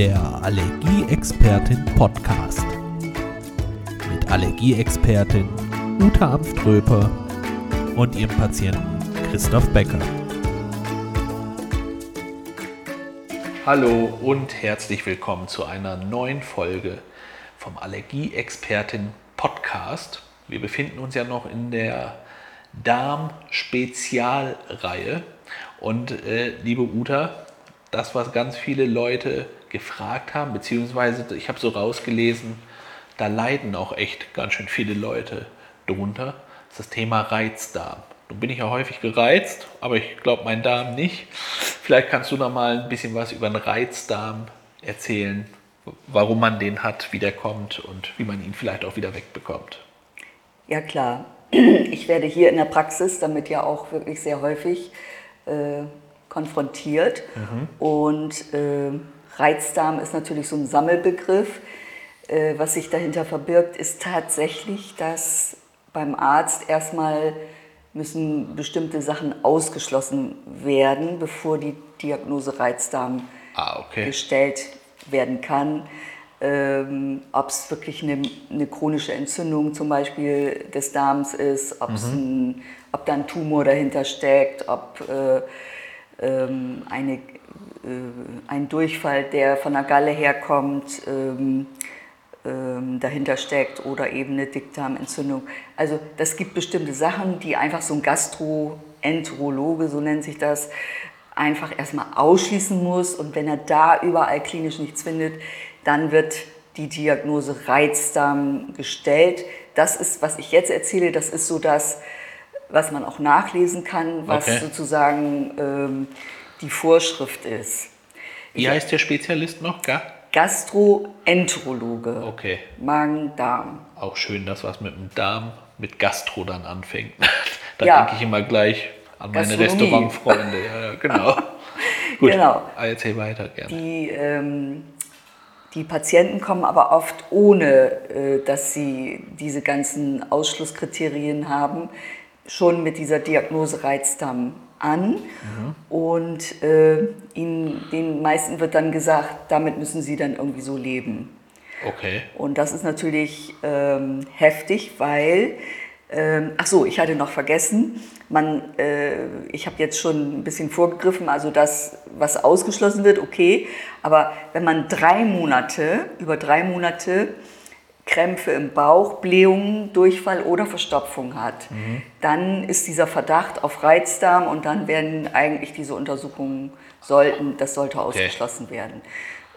der Allergieexpertin Podcast. Mit Allergieexpertin Uta Amströper und ihrem Patienten Christoph Becker. Hallo und herzlich willkommen zu einer neuen Folge vom Allergieexpertin Podcast. Wir befinden uns ja noch in der Darm-Spezialreihe. Und äh, liebe Uta, das, was ganz viele Leute gefragt haben, beziehungsweise ich habe so rausgelesen, da leiden auch echt ganz schön viele Leute drunter, das ist das Thema Reizdarm. Nun bin ich ja häufig gereizt, aber ich glaube mein Darm nicht. Vielleicht kannst du noch mal ein bisschen was über den Reizdarm erzählen, warum man den hat, wie der kommt und wie man ihn vielleicht auch wieder wegbekommt. Ja klar, ich werde hier in der Praxis damit ja auch wirklich sehr häufig äh, konfrontiert. Mhm. Und äh, Reizdarm ist natürlich so ein Sammelbegriff. Äh, was sich dahinter verbirgt, ist tatsächlich, dass beim Arzt erstmal müssen bestimmte Sachen ausgeschlossen werden, bevor die Diagnose Reizdarm ah, okay. gestellt werden kann. Ähm, ob es wirklich eine, eine, chronische Entzündung zum Beispiel des Darms ist, mhm. ein, ob da ein Tumor dahinter steckt, ob äh, ähm, eine, äh, ein Durchfall, der von der Galle herkommt, ähm, ähm, dahinter steckt oder eben eine Dickdarmentzündung. Also das gibt bestimmte Sachen, die einfach so ein Gastroenterologe, so nennt sich das, einfach erstmal ausschließen muss. Und wenn er da überall klinisch nichts findet, dann wird die Diagnose Reizdarm gestellt. Das ist, was ich jetzt erzähle, das ist so das, was man auch nachlesen kann, was okay. sozusagen ähm, die Vorschrift ist. Wie ich, heißt der Spezialist noch? Ga? Gastroenterologe. Okay. Magen-Darm. Auch schön, dass was mit dem Darm mit Gastro dann anfängt. da ja. denke ich immer gleich an meine Restaurantfreunde. Ja, genau. Gut, genau. erzähl weiter gerne. Die, ähm, die Patienten kommen aber oft ohne, äh, dass sie diese ganzen Ausschlusskriterien haben schon mit dieser Diagnose Reizdarm an mhm. und äh, ihnen, den meisten wird dann gesagt, damit müssen sie dann irgendwie so leben. Okay. Und das ist natürlich ähm, heftig, weil, ähm, ach so, ich hatte noch vergessen, man, äh, ich habe jetzt schon ein bisschen vorgegriffen, also das, was ausgeschlossen wird, okay, aber wenn man drei Monate, über drei Monate Krämpfe im Bauch, Blähungen, Durchfall oder Verstopfung hat, mhm. dann ist dieser Verdacht auf Reizdarm und dann werden eigentlich diese Untersuchungen sollten, das sollte ausgeschlossen okay. werden.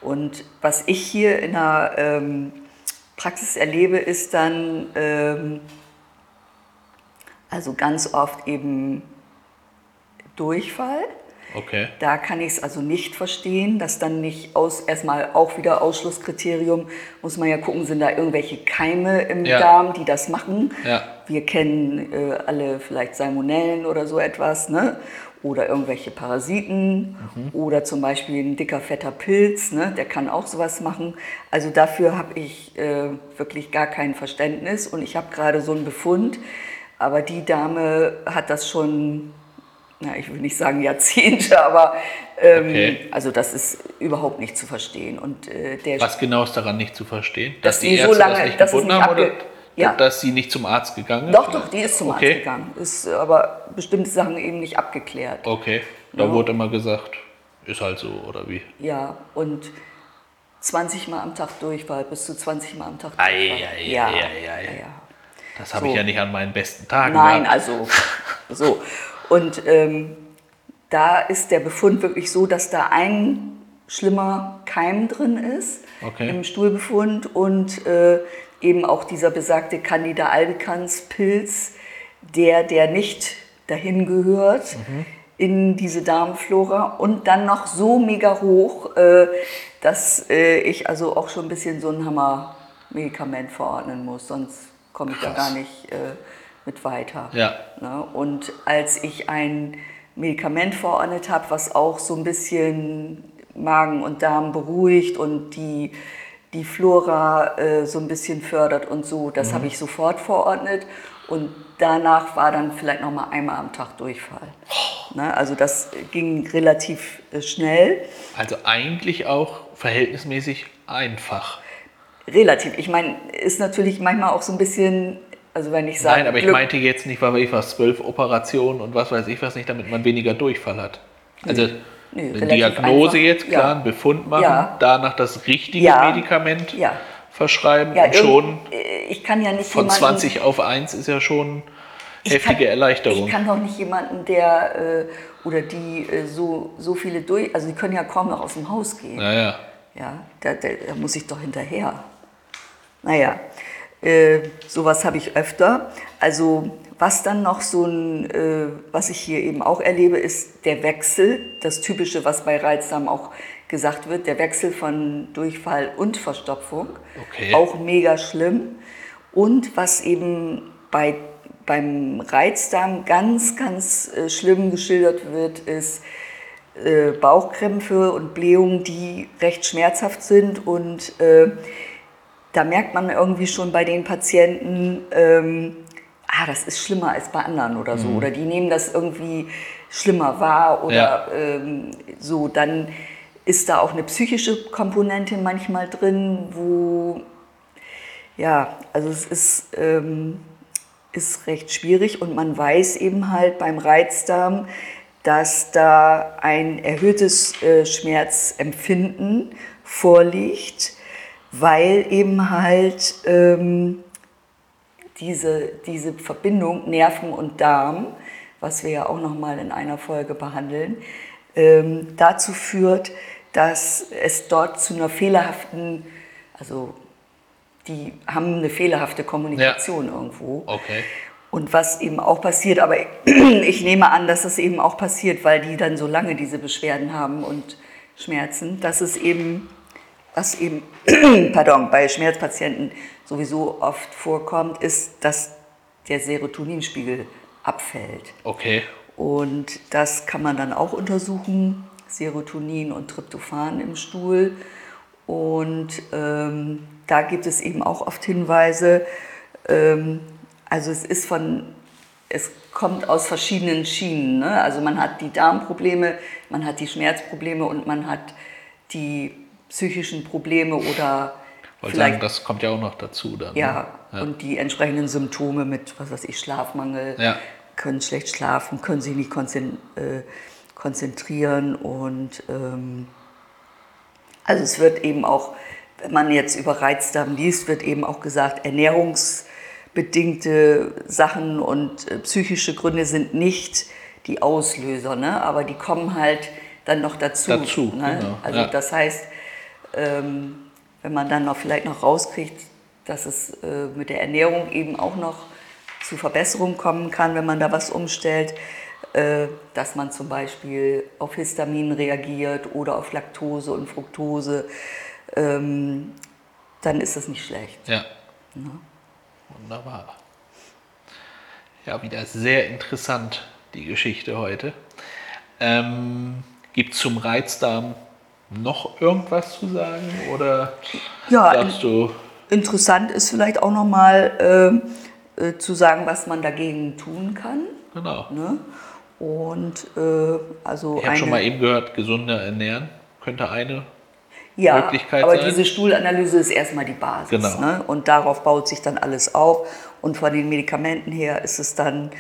Und was ich hier in der ähm, Praxis erlebe, ist dann ähm, also ganz oft eben Durchfall Okay. Da kann ich es also nicht verstehen, dass dann nicht aus, erstmal auch wieder Ausschlusskriterium, muss man ja gucken, sind da irgendwelche Keime im ja. Darm, die das machen. Ja. Wir kennen äh, alle vielleicht Salmonellen oder so etwas, ne? oder irgendwelche Parasiten mhm. oder zum Beispiel ein dicker, fetter Pilz, ne? der kann auch sowas machen. Also dafür habe ich äh, wirklich gar kein Verständnis und ich habe gerade so einen Befund, aber die Dame hat das schon na, ich will nicht sagen Jahrzehnte, aber ähm, okay. also das ist überhaupt nicht zu verstehen. Und, äh, der Was genau ist daran nicht zu verstehen? Dass, dass die Ärzte so lange, das nicht gefunden nicht haben oder ja. dass sie nicht zum Arzt gegangen ist? Doch, doch, die ist zum okay. Arzt gegangen. Ist aber bestimmte Sachen eben nicht abgeklärt. Okay, da ja. wurde immer gesagt, ist halt so oder wie? Ja, und 20 Mal am Tag Durchfall, bis zu 20 Mal am Tag Durchfall. Ei, ei, ja, ei, ei, ei. ja. Das habe so. ich ja nicht an meinen besten Tagen Nein, gehabt. also so. Und ähm, da ist der Befund wirklich so, dass da ein schlimmer Keim drin ist okay. im Stuhlbefund und äh, eben auch dieser besagte Candida albicans Pilz, der, der nicht dahin gehört mhm. in diese Darmflora und dann noch so mega hoch, äh, dass äh, ich also auch schon ein bisschen so ein Hammermedikament verordnen muss, sonst komme ich Krass. da gar nicht äh, mit weiter. Ja. Ne? Und als ich ein Medikament verordnet habe, was auch so ein bisschen Magen und Darm beruhigt und die, die Flora äh, so ein bisschen fördert und so, das mhm. habe ich sofort verordnet. Und danach war dann vielleicht noch mal einmal am Tag Durchfall. Ne, also das ging relativ äh, schnell. Also eigentlich auch verhältnismäßig einfach. Relativ. Ich meine, ist natürlich manchmal auch so ein bisschen, also wenn ich sage. Nein, aber ich Glück- meinte jetzt nicht, weil ich was, zwölf Operationen und was weiß ich was nicht, damit man weniger Durchfall hat. Also Nee, eine Diagnose einfach. jetzt, klar, Ja. einen Befund machen, Ja. danach das richtige Ja. Medikament verschreiben und schon äh, ich kann ja nicht von jemanden, 20 auf 1 ist ja schon heftige kann, Erleichterung. Ich kann doch nicht jemanden, der äh, oder die äh, so, so viele durch, also die können ja kaum noch aus dem Haus gehen. naja, Ja, da, da, da muss ich doch hinterher. Naja, äh, sowas habe ich öfter. Also was dann noch so ein, äh, was ich hier eben auch erlebe, ist der Wechsel, das Typische, was bei Reizdarm auch gesagt wird, der Wechsel von Durchfall und Verstopfung. Okay. Auch mega schlimm. Und was eben bei, beim Reizdarm ganz, ganz äh, schlimm geschildert wird, ist, äh, Bauchkrämpfe und Blähungen, die recht schmerzhaft sind. Und äh, da merkt man irgendwie schon bei den Patienten, ähm, ah, das ist schlimmer als bei anderen oder so. Oder die nehmen das irgendwie schlimmer wahr oder Ja. ähm, so. Dann ist da auch eine psychische Komponente manchmal drin, wo, ja, also es ist, ähm, ist recht schwierig und man weiß eben halt beim Reizdarm, dass da ein erhöhtes äh, Schmerzempfinden vorliegt, weil eben halt ähm, diese, diese Verbindung Nerven und Darm, was wir ja auch noch mal in einer Folge behandeln, ähm, dazu führt, dass es dort zu einer fehlerhaften, also die haben eine fehlerhafte Kommunikation irgendwo. okay. Und was eben auch passiert, aber ich nehme an, dass das eben auch passiert, weil die dann so lange diese Beschwerden haben und Schmerzen, dass es eben, was eben, pardon, bei Schmerzpatienten sowieso oft vorkommt, ist, dass der Serotoninspiegel abfällt. Okay. Und das kann man dann auch untersuchen, Serotonin und Tryptophan im Stuhl. Und ähm, da gibt es eben auch oft Hinweise. Ähm, also es ist von, es kommt aus verschiedenen Schienen. Ne? Also man hat die Darmprobleme, man hat die Schmerzprobleme und man hat die psychischen Probleme oder Wollte sagen, vielleicht das kommt ja auch noch dazu dann. ja, ne? und die entsprechenden Symptome mit, was weiß ich, Schlafmangel, Ja. können schlecht schlafen, können sich nicht äh, konzentrieren und ähm, also es wird eben auch, wenn man jetzt über Reizdarm liest, wird eben auch gesagt, ernährungsbedingte Sachen und äh, psychische Gründe sind nicht die Auslöser, ne? aber die kommen halt dann noch dazu. Dazu, ne? genau, Also ja. das heißt, ähm, wenn man dann noch vielleicht noch rauskriegt, dass es äh, mit der Ernährung eben auch noch zu Verbesserungen kommen kann, wenn man da was umstellt, äh, dass man zum Beispiel auf Histamin reagiert oder auf Laktose und Fructose, ähm, dann ist das nicht schlecht. Ja. Wunderbar. Ja, wieder sehr interessant, die Geschichte heute. Ähm, Gibt es zum Reizdarm noch irgendwas zu sagen? Oder Ja, sagst du, Interessant ist vielleicht auch nochmal äh, äh, zu sagen, was man dagegen tun kann. genau. Ne? Und äh, also Ich habe schon mal eben gehört, gesunder ernähren könnte eine. ja, Möglichkeit aber sein. diese Stuhlanalyse ist erstmal die Basis. Genau. Ne? Und darauf baut sich dann alles auf. Und von den Medikamenten her ist es dann,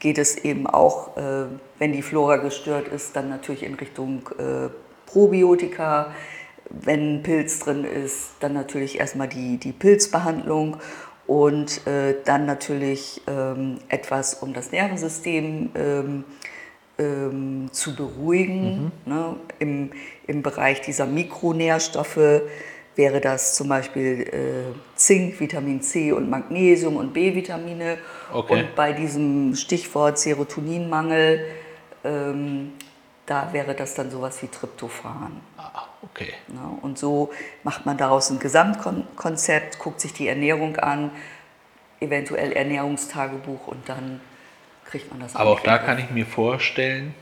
geht es eben auch, äh, wenn die Flora gestört ist, dann natürlich in Richtung äh, Probiotika. Wenn Pilz drin ist, dann natürlich erstmal die, die Pilzbehandlung und äh, dann natürlich ähm, etwas, um das Nervensystem ähm, ähm, zu beruhigen. Ne? Im, Im Bereich dieser Mikronährstoffe wäre das zum Beispiel äh, Zink, Vitamin C und Magnesium und B-Vitamine. Okay. Und bei diesem Stichwort Serotoninmangel, ähm, da wäre das dann sowas wie Tryptophan. Ah, okay. Ne? Und so macht man daraus ein Gesamtkonzept, guckt sich die Ernährung an, eventuell Ernährungstagebuch und dann kriegt man das Aber auch da den kann ich mir vorstellen,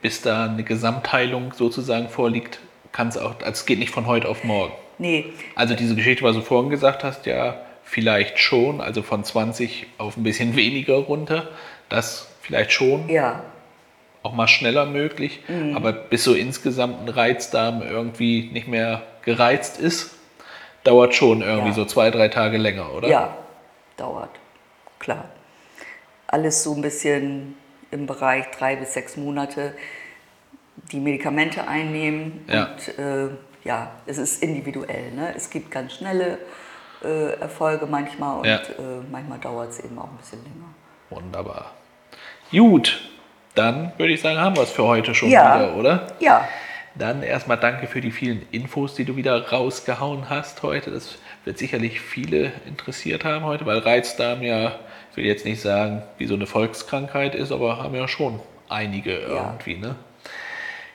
bis da eine Gesamtheilung sozusagen vorliegt, kann es auch, also es geht nicht von heute auf morgen. Nee, Also diese Geschichte, was du vorhin gesagt hast, ja, vielleicht schon, also von 20 auf ein bisschen weniger runter. Das vielleicht schon, Ja, auch mal schneller möglich. Aber bis so insgesamt ein Reizdarm irgendwie nicht mehr gereizt ist, dauert schon irgendwie Ja. so zwei, drei Tage länger, oder? ja, dauert. Klar. Alles so ein bisschen im Bereich drei bis sechs Monate die Medikamente einnehmen. Ja. Und äh, ja, es ist individuell. Ne? Es gibt ganz schnelle äh, Erfolge manchmal und Ja. äh, manchmal dauert es eben auch ein bisschen länger. Wunderbar. Gut, dann würde ich sagen, haben wir es für heute schon Ja. wieder, oder? Ja, Dann erstmal danke für die vielen Infos, die du wieder rausgehauen hast heute. Das wird sicherlich viele interessiert haben heute, weil Reizdarm ja, ich will jetzt nicht sagen, wie so eine Volkskrankheit ist, aber haben ja schon einige irgendwie. Ne?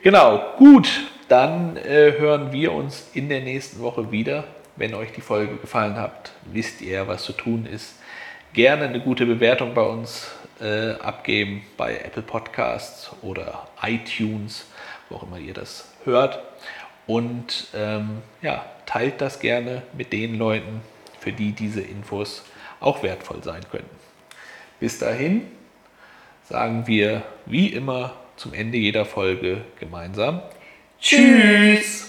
Genau, gut, dann äh, hören wir uns in der nächsten Woche wieder. Wenn euch die Folge gefallen hat, wisst ihr, was zu tun ist. Gerne eine gute Bewertung bei uns äh, abgeben bei Apple Podcasts oder iTunes, wo auch immer ihr das hört. Und ähm, ja, teilt das gerne mit den Leuten, für die diese Infos auch wertvoll sein könnten. Bis dahin sagen wir wie immer zum Ende jeder Folge gemeinsam Tschüss.